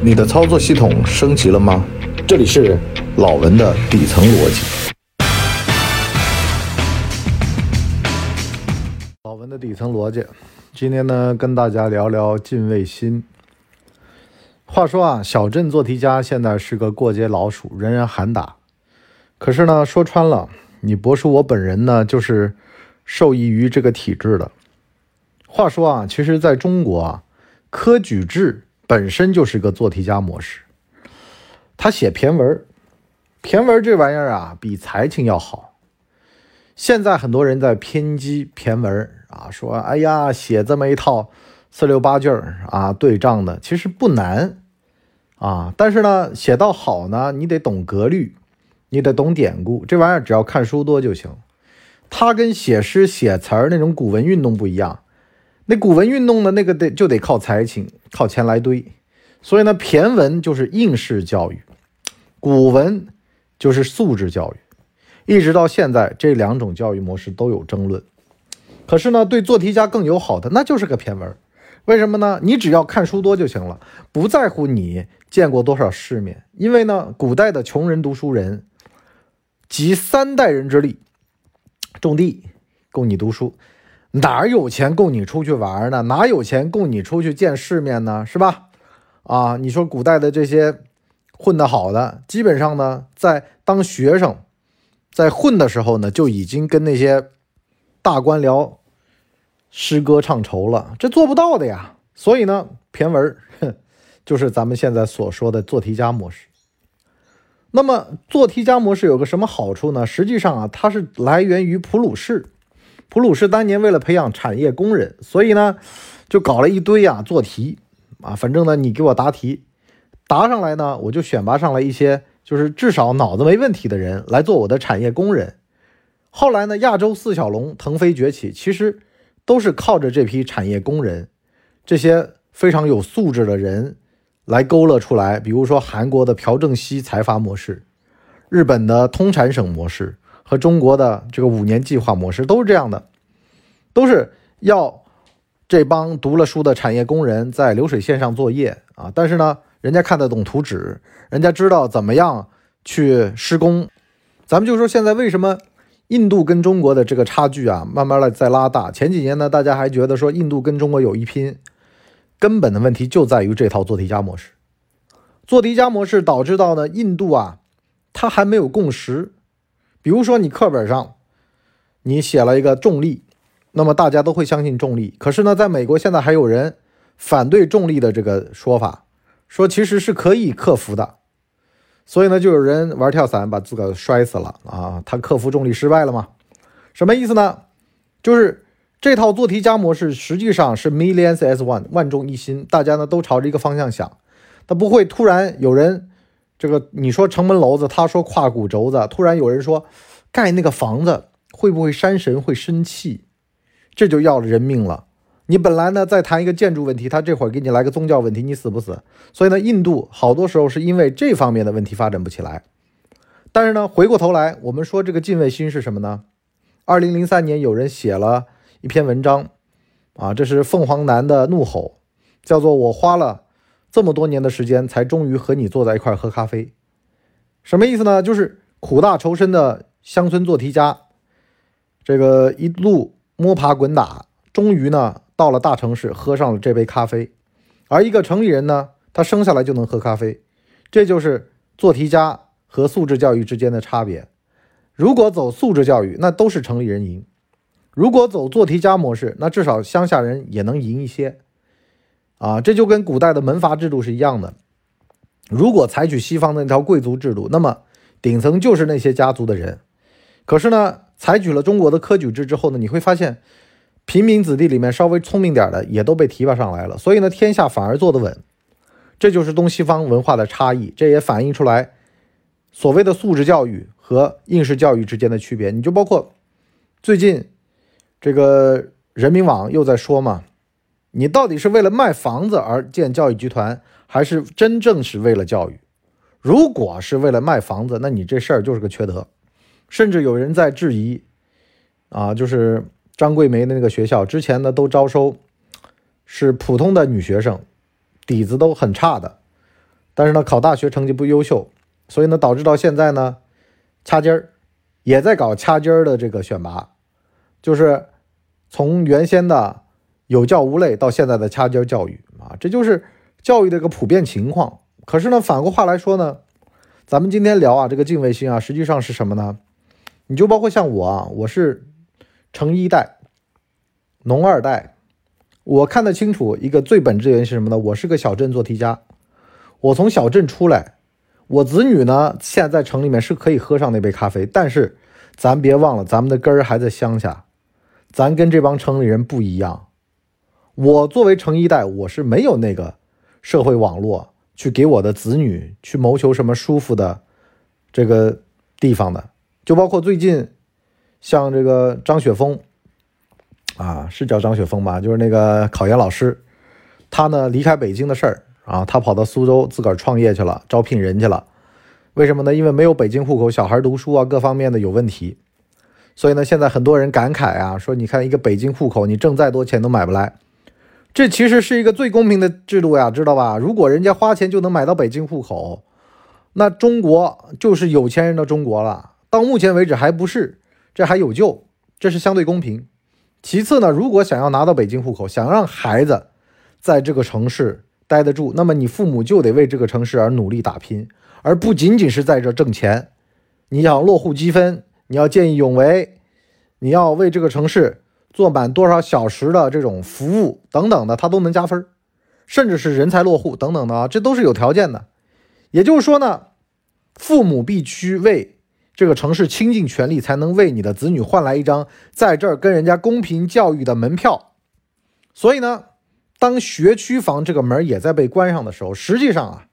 你的操作系统升级了吗？这里是老文的底层逻辑。老文的底层逻辑，今天呢跟大家聊聊敬畏心。话说啊，小镇做题家现在是个过街老鼠，人人喊打。可是呢，说穿了，你博叔我本人呢，就是受益于这个体制的。话说啊，其实在中国啊，科举制本身就是个做题家模式。他写骈文，骈文这玩意儿啊，比才情要好。现在很多人在偏激骈文啊，说哎呀，写这么一套四六八句啊，对仗的，其实不难啊。但是呢，写到好呢，你得懂格律。你得懂典故，这玩意儿只要看书多就行。它跟写诗写词儿那种古文运动不一样，那古文运动的那个得就得靠才情，靠钱来堆。所以呢，骈文就是应试教育，古文就是素质教育。一直到现在，这两种教育模式都有争论。可是呢，对做题家更友好的，那就是个骈文。为什么呢？你只要看书多就行了，不在乎你见过多少世面。因为呢，古代的穷人读书人。集三代人之力种地供你读书，哪有钱供你出去玩呢？哪有钱供你出去见世面呢？是吧？啊，你说古代的这些混得好的，基本上呢，在当学生，在混的时候呢，就已经跟那些大官僚诗歌唱愁了，这做不到的呀。所以呢，骈文就是咱们现在所说的做题家模式。那么做题家模式有个什么好处呢？实际上啊，它是来源于普鲁士。普鲁士当年为了培养产业工人，所以呢，就搞了一堆啊做题啊，反正呢，你给我答题，答上来呢，我就选拔上来一些，就是至少脑子没问题的人来做我的产业工人。后来呢，亚洲四小龙腾飞崛起，其实都是靠着这批产业工人，这些非常有素质的人。来勾勒出来，比如说韩国的朴正熙财阀模式，日本的通产省模式和中国的这个五年计划模式都是这样的，都是要这帮读了书的产业工人在流水线上作业啊。但是呢，人家看得懂图纸，人家知道怎么样去施工。咱们就说现在为什么印度跟中国的这个差距啊，慢慢的在拉大。前几年呢，大家还觉得说印度跟中国有一拼。根本的问题就在于这套做题家模式，做题家模式导致到呢，印度啊，它还没有共识。比如说你课本上你写了一个重力，那么大家都会相信重力。可是呢，在美国现在还有人反对重力的这个说法，说其实是可以克服的。所以呢，就有人玩跳伞把自个摔死了啊，他克服重力失败了吗？什么意思呢？就是。这套做题家模式实际上是 millions as one，万众一心，大家呢都朝着一个方向想，他不会突然有人这个你说城门楼子，他说胯骨轴子，突然有人说盖那个房子会不会山神会生气，这就要了人命了。你本来呢在谈一个建筑问题，他这会儿给你来个宗教问题，你死不死？所以呢，印度好多时候是因为这方面的问题发展不起来。但是呢，回过头来我们说这个敬畏心是什么呢？二零零三年有人写了。一篇文章，啊，这是凤凰男的怒吼，叫做“我花了这么多年的时间，才终于和你坐在一块喝咖啡”，什么意思呢？就是苦大仇深的乡村做题家，这个一路摸爬滚打，终于呢到了大城市，喝上了这杯咖啡。而一个城里人呢，他生下来就能喝咖啡，这就是做题家和素质教育之间的差别。如果走素质教育，那都是城里人赢。如果走做题家模式，那至少乡下人也能赢一些，啊，这就跟古代的门阀制度是一样的。如果采取西方的那条贵族制度，那么顶层就是那些家族的人。可是呢，采取了中国的科举制之后呢，你会发现平民子弟里面稍微聪明点的也都被提拔上来了，所以呢，天下反而坐得稳。这就是东西方文化的差异，这也反映出来所谓的素质教育和应试教育之间的区别。你就包括最近。这个人民网又在说嘛，你到底是为了卖房子而建教育集团，还是真正是为了教育？如果是为了卖房子，那你这事儿就是个缺德。甚至有人在质疑，啊，就是张桂梅的那个学校之前呢都招收是普通的女学生，底子都很差的，但是呢，考大学成绩不优秀，所以呢，导致到现在呢，掐尖儿，也在搞掐尖儿的这个选拔，就是从原先的有教无类到现在的掐尖教育啊，这就是教育的一个普遍情况。可是呢，反过话来说呢，咱们今天聊啊，这个敬畏心啊，实际上是什么呢？你就包括像我啊，我是城一代、农二代，我看得清楚一个最本质原因是什么呢？我是个小镇做题家。我从小镇出来，我子女呢现在在城里面是可以喝上那杯咖啡，但是咱别忘了，咱们的根儿还在乡下，咱跟这帮城里人不一样。我作为城一代，我是没有那个社会网络去给我的子女去谋求什么舒服的这个地方的，就包括最近像这个张雪峰啊，是叫张雪峰吧？就是那个考研老师，他呢离开北京的事儿。啊，他跑到苏州自个儿创业去了，招聘人去了。为什么呢？因为没有北京户口，小孩读书啊，各方面的有问题。所以呢，现在很多人感慨啊，说你看一个北京户口，你挣再多钱都买不来。这其实是一个最公平的制度呀，知道吧？如果人家花钱就能买到北京户口，那中国就是有钱人的中国了。到目前为止还不是，这还有救，这是相对公平。其次呢，如果想要拿到北京户口，想让孩子在这个城市。待得住，那么你父母就得为这个城市而努力打拼，而不仅仅是在这挣钱。你要落户积分，你要见义勇为，你要为这个城市做满多少小时的这种服务等等的，他都能加分，甚至是人才落户等等的啊，这都是有条件的。也就是说呢，父母必须为这个城市倾尽全力，才能为你的子女换来一张在这儿跟人家公平教育的门票。所以呢。当学区房这个门也在被关上的时候，实际上啊，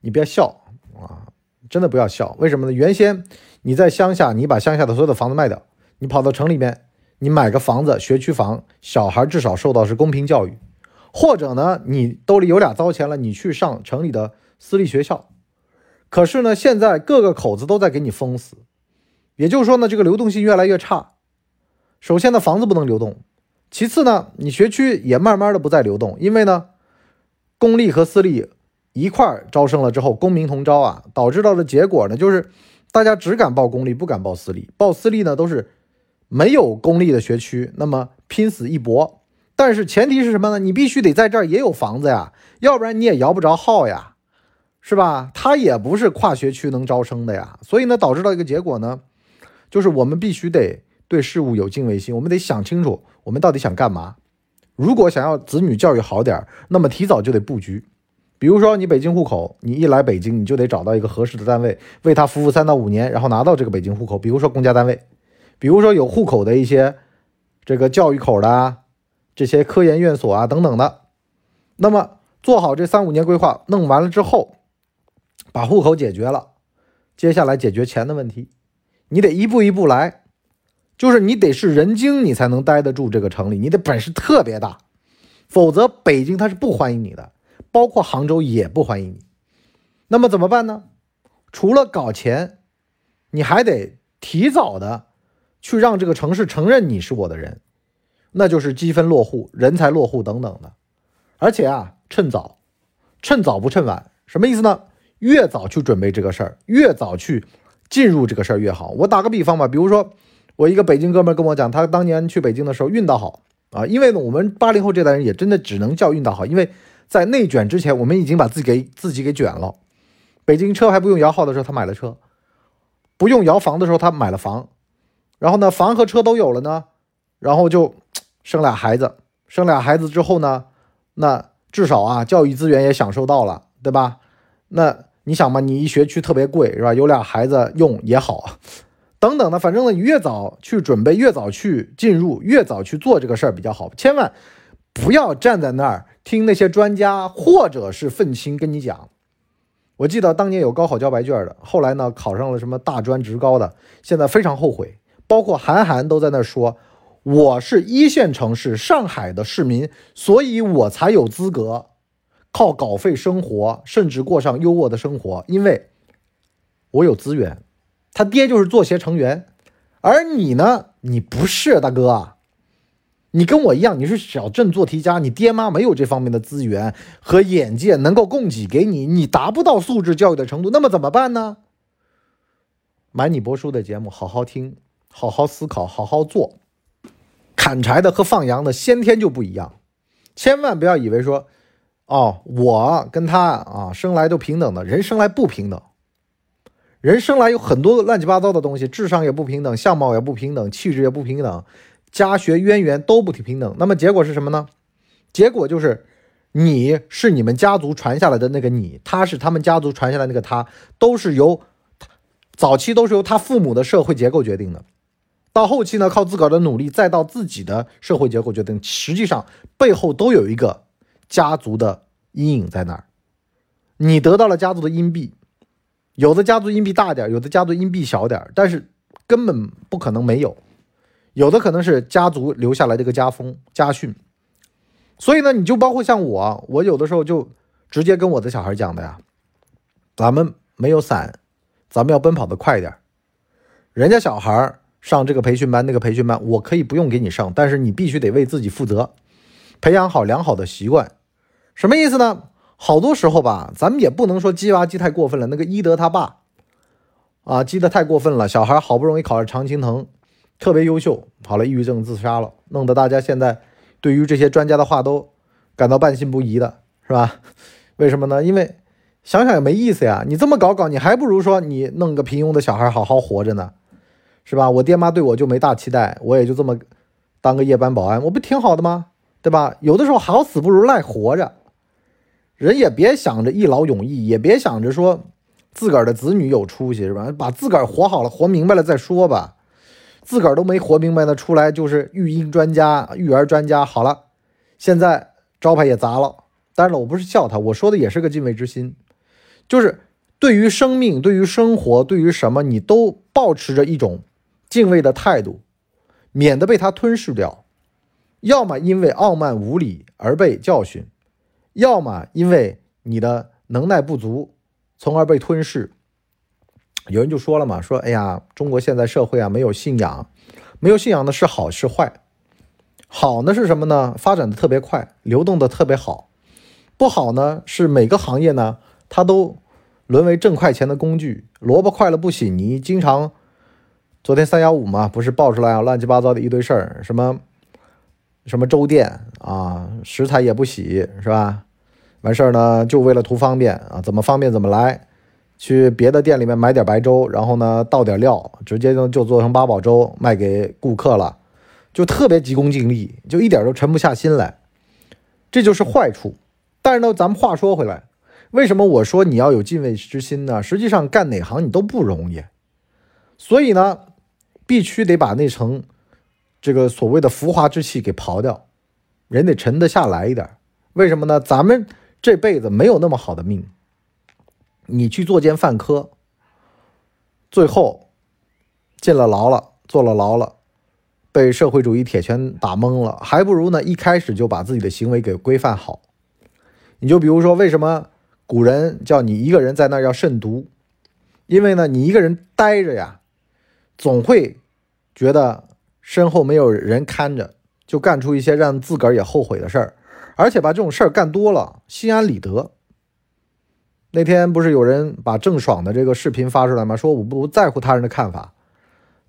你别笑啊，真的不要笑。为什么呢？原先你在乡下，你把乡下的所有的房子卖掉，你跑到城里面，你买个房子，学区房，小孩至少受到是公平教育，或者呢，你兜里有俩糟钱了，你去上城里的私立学校。可是呢，现在各个口子都在给你封死，也就是说呢，这个流动性越来越差。首先呢，房子不能流动。其次呢，你学区也慢慢的不再流动，因为呢，公立和私立一块招生了之后，公民同招啊，导致到的结果呢，就是大家只敢报公立，不敢报私立，报私立呢都是没有公立的学区，那么拼死一搏。但是前提是什么呢？你必须得在这儿也有房子呀，要不然你也摇不着号呀，是吧？它也不是跨学区能招生的呀，所以呢，导致到一个结果呢，就是我们必须得。对事物有敬畏心，我们得想清楚，我们到底想干嘛。如果想要子女教育好点儿，那么提早就得布局。比如说，你北京户口，你一来北京，你就得找到一个合适的单位，为他服务三到五年，然后拿到这个北京户口。比如说公家单位，比如说有户口的一些这个教育口的啊，这些科研院所啊等等的。那么做好这三五年规划，弄完了之后，把户口解决了，接下来解决钱的问题，你得一步一步来。就是你得是人精，你才能待得住这个城里，你的本事特别大，否则北京他是不欢迎你的，包括杭州也不欢迎你。那么怎么办呢？除了搞钱，你还得提早的去让这个城市承认你是我的人，那就是积分落户、人才落户等等的。而且啊，趁早，趁早不趁晚，什么意思呢？越早去准备这个事儿，越早去进入这个事儿越好。我打个比方吧，比如说。我一个北京哥们跟我讲，他当年去北京的时候运道好啊，因为呢，我们八零后这代人也真的只能叫运道好，因为在内卷之前，我们已经把自己给自己给卷了。北京车还不用摇号的时候，他买了车；不用摇房的时候，他买了房。然后呢，房和车都有了呢，然后就生俩孩子。生俩孩子之后呢，那至少啊，教育资源也享受到了，对吧？那你想嘛，你一学区特别贵，是吧？有俩孩子用也好。等等的，反正呢，越早去准备，越早去进入，越早去做这个事儿比较好。千万不要站在那儿听那些专家或者是愤青跟你讲。我记得当年有高考交白卷的，后来呢考上了什么大专职高的，现在非常后悔。包括韩寒都在那说：“我是一线城市上海的市民，所以我才有资格靠稿费生活，甚至过上优渥的生活，因为我有资源。”他爹就是作协成员，而你呢？你不是大哥，你跟我一样，你是小镇做题家，你爹妈没有这方面的资源和眼界能够供给给你，你达不到素质教育的程度，那么怎么办呢？买你博叔的节目，好好听，好好思考，好好做。砍柴的和放羊的先天就不一样，千万不要以为说，哦，我跟他啊生来都平等的，人生来不平等。人生来有很多乱七八糟的东西，智商也不平等，相貌也不平等，气质也不平等，家学渊源都不平等。那么结果是什么呢？结果就是你是你们家族传下来的那个你，他是他们家族传下来那个他，都是由早期都是由他父母的社会结构决定的，到后期呢靠自个儿的努力，再到自己的社会结构决定。实际上背后都有一个家族的阴影在那儿，你得到了家族的荫庇。有的家族阴币大点有的家族阴币小点但是根本不可能没有。有的可能是家族留下来的一个家风家训。所以呢，你就包括像我，我有的时候就直接跟我的小孩讲的呀，咱们没有伞，咱们要奔跑的快一点。人家小孩上这个培训班那个培训班，我可以不用给你上，但是你必须得为自己负责，培养好良好的习惯。什么意思呢？好多时候吧，咱们也不能说鸡娃鸡太过分了。那个伊德他爸，啊，鸡的太过分了。小孩好不容易考上常青藤，特别优秀，好了，抑郁症自杀了，弄得大家现在对于这些专家的话都感到半信不疑的，是吧？为什么呢？因为想想也没意思呀。你这么搞搞，你还不如说你弄个平庸的小孩好好活着呢，是吧？我爹妈对我就没大期待，我也就这么当个夜班保安，我不挺好的吗？对吧？有的时候好死不如赖活着。人也别想着一劳永逸，也别想着说自个儿的子女有出息，是吧？把自个儿活好了、活明白了再说吧。自个儿都没活明白呢，出来就是育婴专家、育儿专家。好了，现在招牌也砸了。当然了，我不是笑他，我说的也是个敬畏之心，就是对于生命、对于生活、对于什么，你都保持着一种敬畏的态度，免得被他吞噬掉。要么因为傲慢无礼而被教训。要么因为你的能耐不足，从而被吞噬。有人就说了嘛，说哎呀，中国现在社会啊，没有信仰，没有信仰的是好是坏？好呢是什么呢？发展的特别快，流动的特别好。不好呢是每个行业呢，它都沦为挣快钱的工具。萝卜快了不洗泥，经常昨天三幺五嘛，不是爆出来啊，乱七八糟的一堆事儿，什么什么粥店啊，食材也不洗，是吧？完事儿呢，就为了图方便啊，怎么方便怎么来，去别的店里面买点白粥，然后呢倒点料，直接就就做成八宝粥卖给顾客了，就特别急功近利，就一点都沉不下心来，这就是坏处。但是呢，咱们话说回来，为什么我说你要有敬畏之心呢？实际上干哪行你都不容易，所以呢，必须得把那层这个所谓的浮华之气给刨掉，人得沉得下来一点。为什么呢？咱们。这辈子没有那么好的命，你去作奸犯科，最后进了牢了，坐了牢了，被社会主义铁拳打懵了，还不如呢一开始就把自己的行为给规范好。你就比如说，为什么古人叫你一个人在那要慎独？因为呢，你一个人待着呀，总会觉得身后没有人看着，就干出一些让自个儿也后悔的事儿。而且把这种事儿干多了，心安理得。那天不是有人把郑爽的这个视频发出来吗？说我不在乎他人的看法，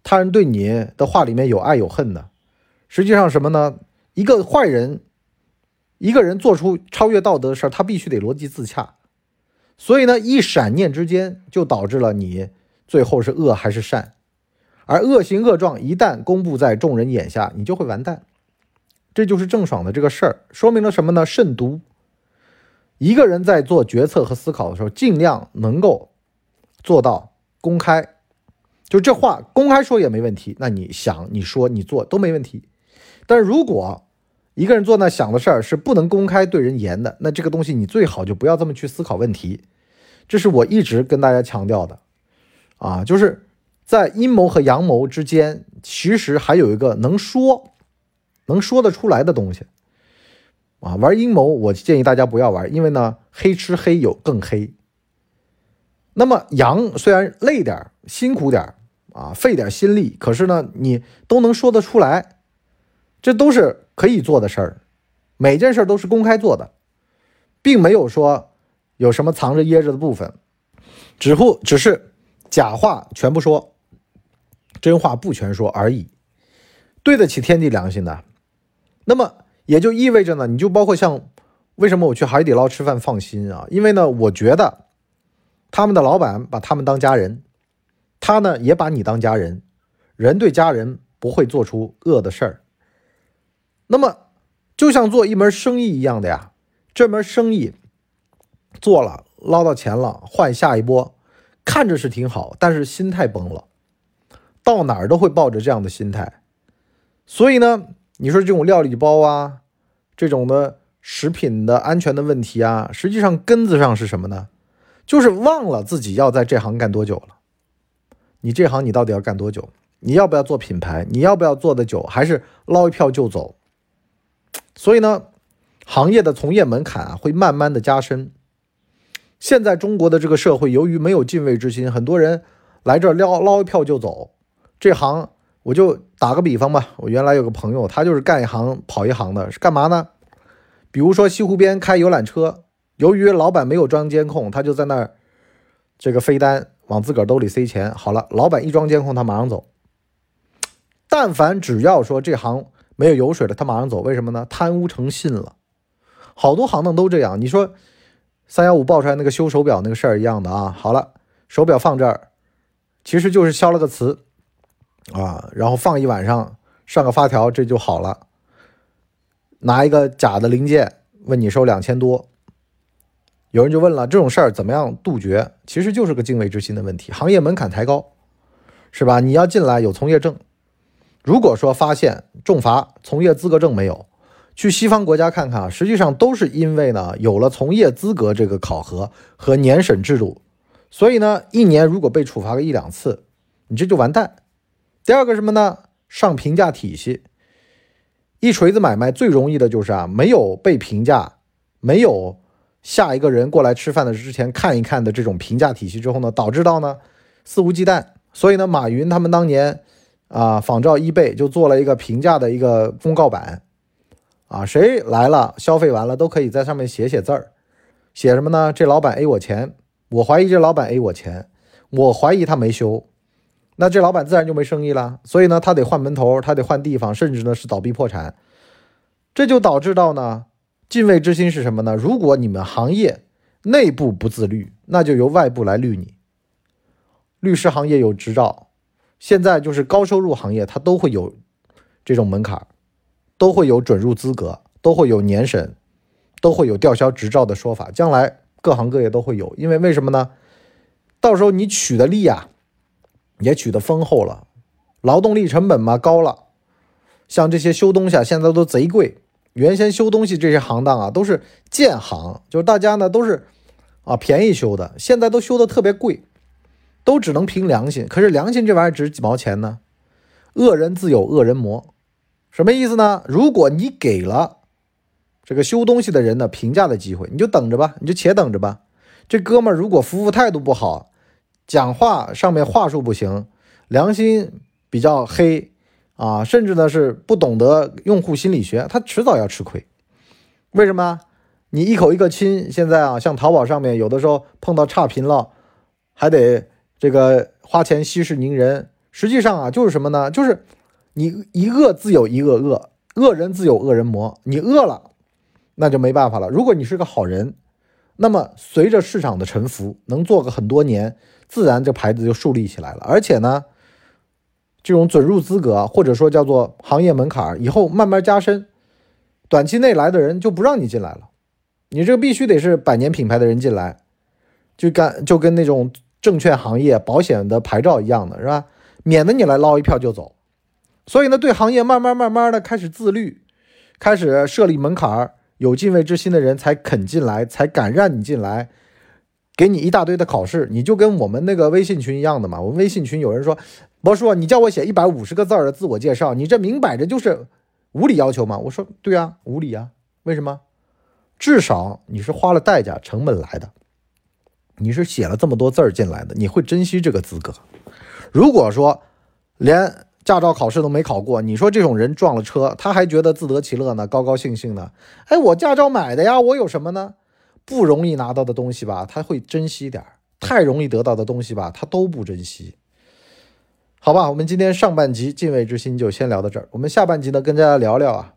他人对你的话里面有爱有恨的。实际上什么呢？一个坏人，一个人做出超越道德的事儿，他必须得逻辑自洽。所以呢，一闪念之间就导致了你最后是恶还是善。而恶行恶状一旦公布在众人眼下，你就会完蛋。这就是郑爽的这个事儿，说明了什么呢？慎独。一个人在做决策和思考的时候，尽量能够做到公开。就这话公开说也没问题，那你想、你说、你做都没问题。但如果一个人做那想的事儿是不能公开对人言的，那这个东西你最好就不要这么去思考问题。这是我一直跟大家强调的啊，就是在阴谋和阳谋之间，其实还有一个能说。能说得出来的东西，啊，玩阴谋，我建议大家不要玩，因为呢，黑吃黑有更黑。那么阳虽然累点辛苦点啊，费点心力，可是呢，你都能说得出来，这都是可以做的事儿，每件事都是公开做的，并没有说有什么藏着掖着的部分，只不只是假话全不说，真话不全说而已，对得起天地良心的。那么也就意味着呢，你就包括像为什么我去海底捞吃饭放心啊？因为呢，我觉得他们的老板把他们当家人，他呢也把你当家人，人对家人不会做出恶的事儿。那么，就像做一门生意一样的呀，这门生意做了捞到钱了，换下一波，看着是挺好，但是心态崩了，到哪儿都会抱着这样的心态。所以呢，你说这种料理包啊，这种的食品的安全的问题啊，实际上根子上是什么呢？就是忘了自己要在这行干多久了。你这行你到底要干多久？你要不要做品牌？你要不要做的久？还是捞一票就走？所以呢，行业的从业门槛啊会慢慢的加深。现在中国的这个社会，由于没有敬畏之心，很多人来这儿捞捞一票就走。这行我就打个比方吧，我原来有个朋友，他就是干一行跑一行的，是干嘛呢？比如说西湖边开游览车，由于老板没有装监控，他就在那儿这个飞单往自个儿兜里塞钱。好了，老板一装监控，他马上走。但凡只要说这行。没有油水了，他马上走，为什么呢？贪污成性了，好多行当都这样。你说三幺五爆出来那个修手表那个事儿一样的啊。好了，手表放这儿，其实就是消了个磁啊，然后放一晚上，上个发条，这就好了。拿一个假的零件问你收两千多，有人就问了，这种事儿怎么样杜绝？其实就是个敬畏之心的问题，行业门槛抬高，是吧？你要进来有从业证。如果说发现重罚，从业资格证没有，去西方国家看看啊，实际上都是因为呢有了从业资格这个考核和年审制度，所以呢一年如果被处罚个一两次，你这就完蛋。第二个什么呢？上评价体系，一锤子买卖最容易的就是啊没有被评价，没有下一个人过来吃饭的之前看一看的这种评价体系之后呢，导致到呢肆无忌惮。所以呢马云他们当年。啊，仿照易贝就做了一个评价的一个公告板，啊，谁来了消费完了都可以在上面写写字儿，写什么呢？这老板 A 我钱，我怀疑这老板 A 我钱，我怀疑他没修，那这老板自然就没生意了。所以呢，他得换门头，他得换地方，甚至呢是倒闭破产。这就导致到呢，敬畏之心是什么呢？如果你们行业内部不自律，那就由外部来律你。律师行业有执照。现在就是高收入行业，它都会有这种门槛，都会有准入资格，都会有年审，都会有吊销执照的说法。将来各行各业都会有，因为为什么呢？到时候你取的利啊，也取得丰厚了，劳动力成本嘛高了。像这些修东西啊，现在都贼贵。原先修东西这些行当啊，都是建行，就是大家呢都是啊便宜修的，现在都修的特别贵。都只能凭良心，可是良心这玩意儿值几毛钱呢？恶人自有恶人磨，什么意思呢？如果你给了这个修东西的人呢评价的机会，你就等着吧，你就且等着吧。这哥们儿如果服务态度不好，讲话上面话术不行，良心比较黑啊，甚至呢是不懂得用户心理学，他迟早要吃亏。为什么？你一口一个亲，现在啊，像淘宝上面有的时候碰到差评了，还得。这个花钱息事宁人，实际上啊，就是什么呢？就是你一恶自有一恶恶，恶人自有恶人磨。你恶了，那就没办法了。如果你是个好人，那么随着市场的沉浮，能做个很多年，自然这牌子就树立起来了。而且呢，这种准入资格或者说叫做行业门槛，以后慢慢加深，短期内来的人就不让你进来了。你这个必须得是百年品牌的人进来，就干就跟那种。证券行业、保险的牌照一样的是吧？免得你来捞一票就走。所以呢，对行业慢慢慢慢的开始自律，开始设立门槛儿，有敬畏之心的人才肯进来，才敢让你进来，给你一大堆的考试。你就跟我们那个微信群一样的嘛。我们微信群有人说：“博叔，你叫我写一百五十个字的自我介绍，你这明摆着就是无理要求嘛。”我说：“对啊，无理啊。为什么？至少你是花了代价、成本来的。”你是写了这么多字儿进来的，你会珍惜这个资格。如果说连驾照考试都没考过，你说这种人撞了车，他还觉得自得其乐呢，高高兴兴的。哎，我驾照买的呀，我有什么呢？不容易拿到的东西吧，他会珍惜点儿；太容易得到的东西吧，他都不珍惜。好吧，我们今天上半集敬畏之心就先聊到这儿。我们下半集呢，跟大家聊聊啊，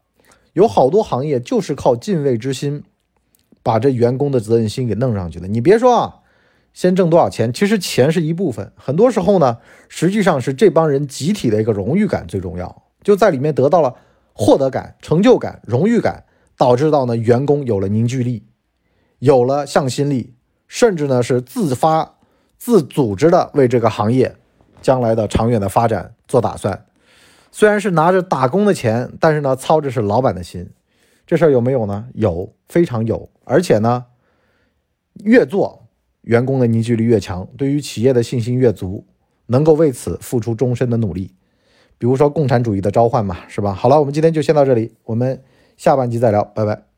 有好多行业就是靠敬畏之心，把这员工的责任心给弄上去的。你别说啊，先挣多少钱，其实钱是一部分，很多时候呢，实际上是这帮人集体的一个荣誉感最重要，就在里面得到了获得感、成就感、荣誉感，导致到呢员工有了凝聚力，有了向心力，甚至呢是自发、自组织的为这个行业。将来的长远的发展做打算，虽然是拿着打工的钱，但是呢，操着是老板的心，这事儿有没有呢？有，非常有。而且呢，越做员工的凝聚力越强，对于企业的信心越足，能够为此付出终身的努力。比如说共产主义的召唤嘛，是吧？好了，我们今天就先到这里，我们下半集再聊，拜拜。